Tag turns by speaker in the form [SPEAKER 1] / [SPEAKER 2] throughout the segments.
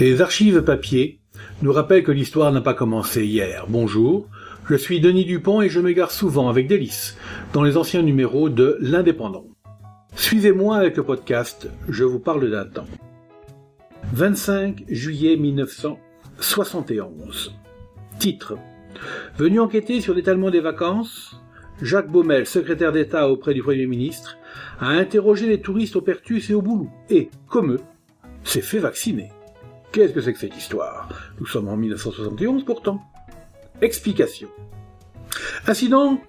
[SPEAKER 1] Les archives papier nous rappellent que l'histoire n'a pas commencé hier. Bonjour, je suis Denis Dupont et je m'égare souvent avec délice dans les anciens numéros de L'Indépendant. Suivez-moi avec le podcast Je vous parle d'un temps. 25 juillet 1971. Titre. Venu enquêter sur l'étalement des vacances, Jacques Baumel, secrétaire d'État auprès du Premier ministre, a interrogé les touristes au Pertus et au Boulou et, comme eux, s'est fait vacciner. Qu'est-ce que c'est que cette histoire? Nous sommes en 1971 pourtant. Explication. Ainsi donc,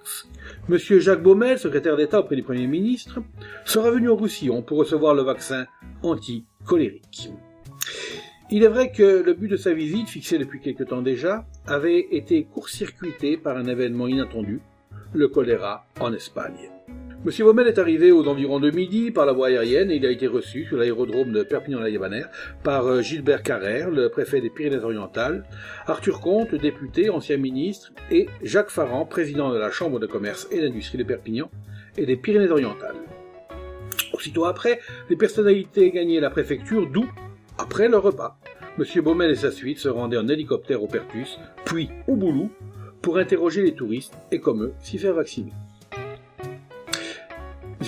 [SPEAKER 1] M. Jacques Baumel, secrétaire d'État auprès du Premier ministre, sera venu au Roussillon pour recevoir le vaccin anti-colérique. Il est vrai que le but de sa visite, fixé depuis quelque temps déjà, avait été court-circuité par un événement inattendu, le choléra en Espagne. Monsieur Baumel est arrivé aux environs de midi par la voie aérienne et il a été reçu sur l'aérodrome de Perpignan-la-Yabanaire par euh, Gilbert Carrère, le préfet des Pyrénées-Orientales, Arthur Comte, député, ancien ministre, et Jacques Farran, président de la Chambre de commerce et d'industrie de Perpignan et des Pyrénées-Orientales. Aussitôt après, les personnalités gagnaient la préfecture, d'où, après le repas, Monsieur Baumel et sa suite se rendaient en hélicoptère au Pertus, puis au Boulou, pour interroger les touristes et, comme eux, s'y faire vacciner.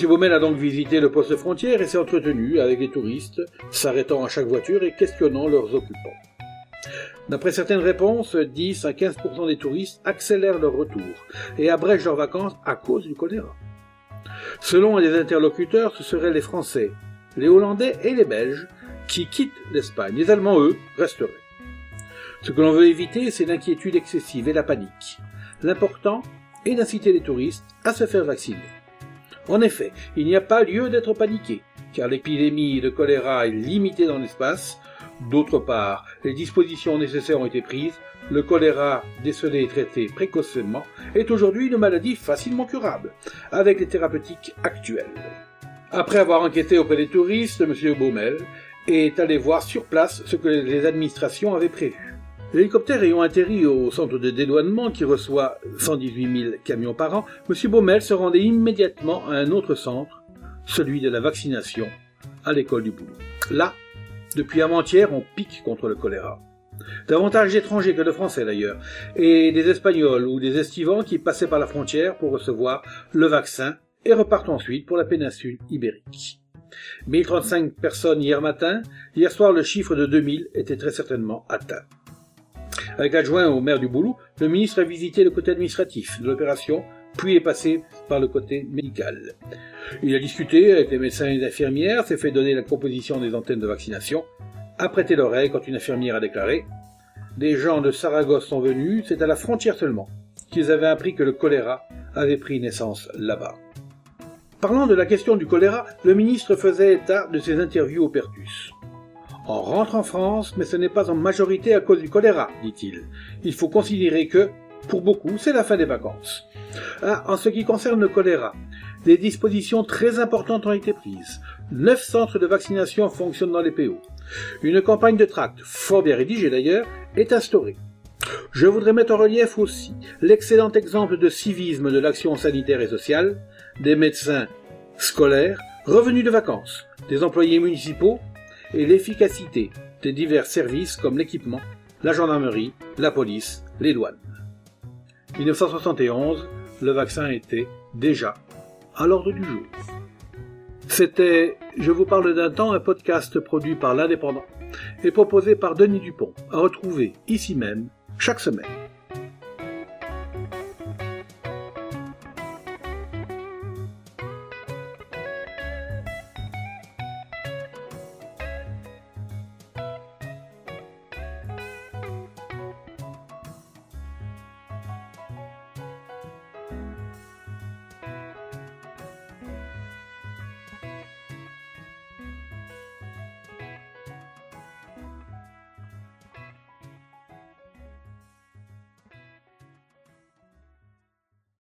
[SPEAKER 1] Baumel a donc visité le poste frontière et s'est entretenu avec les touristes, s'arrêtant à chaque voiture et questionnant leurs occupants. D'après certaines réponses, 10 à 15% des touristes accélèrent leur retour et abrègent leurs vacances à cause du choléra. Selon les interlocuteurs, ce seraient les Français, les Hollandais et les Belges qui quittent l'Espagne. Les Allemands, eux, resteraient. Ce que l'on veut éviter, c'est l'inquiétude excessive et la panique. L'important est d'inciter les touristes à se faire vacciner. En effet, il n'y a pas lieu d'être paniqué, car l'épidémie de choléra est limitée dans l'espace. D'autre part, les dispositions nécessaires ont été prises. Le choléra, décelé et traité précocement, est aujourd'hui une maladie facilement curable, avec les thérapeutiques actuelles. Après avoir enquêté auprès des touristes, M. Baumel est allé voir sur place ce que les administrations avaient prévu. L'hélicoptère ayant atterri au centre de dédouanement qui reçoit 118 000 camions par an, M. Baumel se rendait immédiatement à un autre centre, celui de la vaccination, à l'école du boulot. Là, depuis avant-hier, on pique contre le choléra. Davantage d'étrangers que de Français d'ailleurs, et des Espagnols ou des Estivants qui passaient par la frontière pour recevoir le vaccin et repartent ensuite pour la péninsule ibérique. 1035 personnes hier matin, hier soir le chiffre de 2000 était très certainement atteint. Avec l'adjoint au maire du Boulou, le ministre a visité le côté administratif de l'opération, puis est passé par le côté médical. Il a discuté avec les médecins et les infirmières, s'est fait donner la composition des antennes de vaccination, a prêté l'oreille quand une infirmière a déclaré Des gens de Saragosse sont venus, c'est à la frontière seulement qu'ils avaient appris que le choléra avait pris naissance là-bas. Parlant de la question du choléra, le ministre faisait état de ses interviews au Pertus. On rentre en France, mais ce n'est pas en majorité à cause du choléra, dit-il. Il faut considérer que, pour beaucoup, c'est la fin des vacances. Ah, en ce qui concerne le choléra, des dispositions très importantes ont été prises. Neuf centres de vaccination fonctionnent dans les PO. Une campagne de tract, fort bien rédigée d'ailleurs, est instaurée. Je voudrais mettre en relief aussi l'excellent exemple de civisme de l'action sanitaire et sociale, des médecins scolaires, revenus de vacances, des employés municipaux et l'efficacité des divers services comme l'équipement, la gendarmerie, la police, les douanes. 1971, le vaccin était déjà à l'ordre du jour. C'était Je vous parle d'un temps, un podcast produit par l'Indépendant et proposé par Denis Dupont, à retrouver ici même chaque semaine.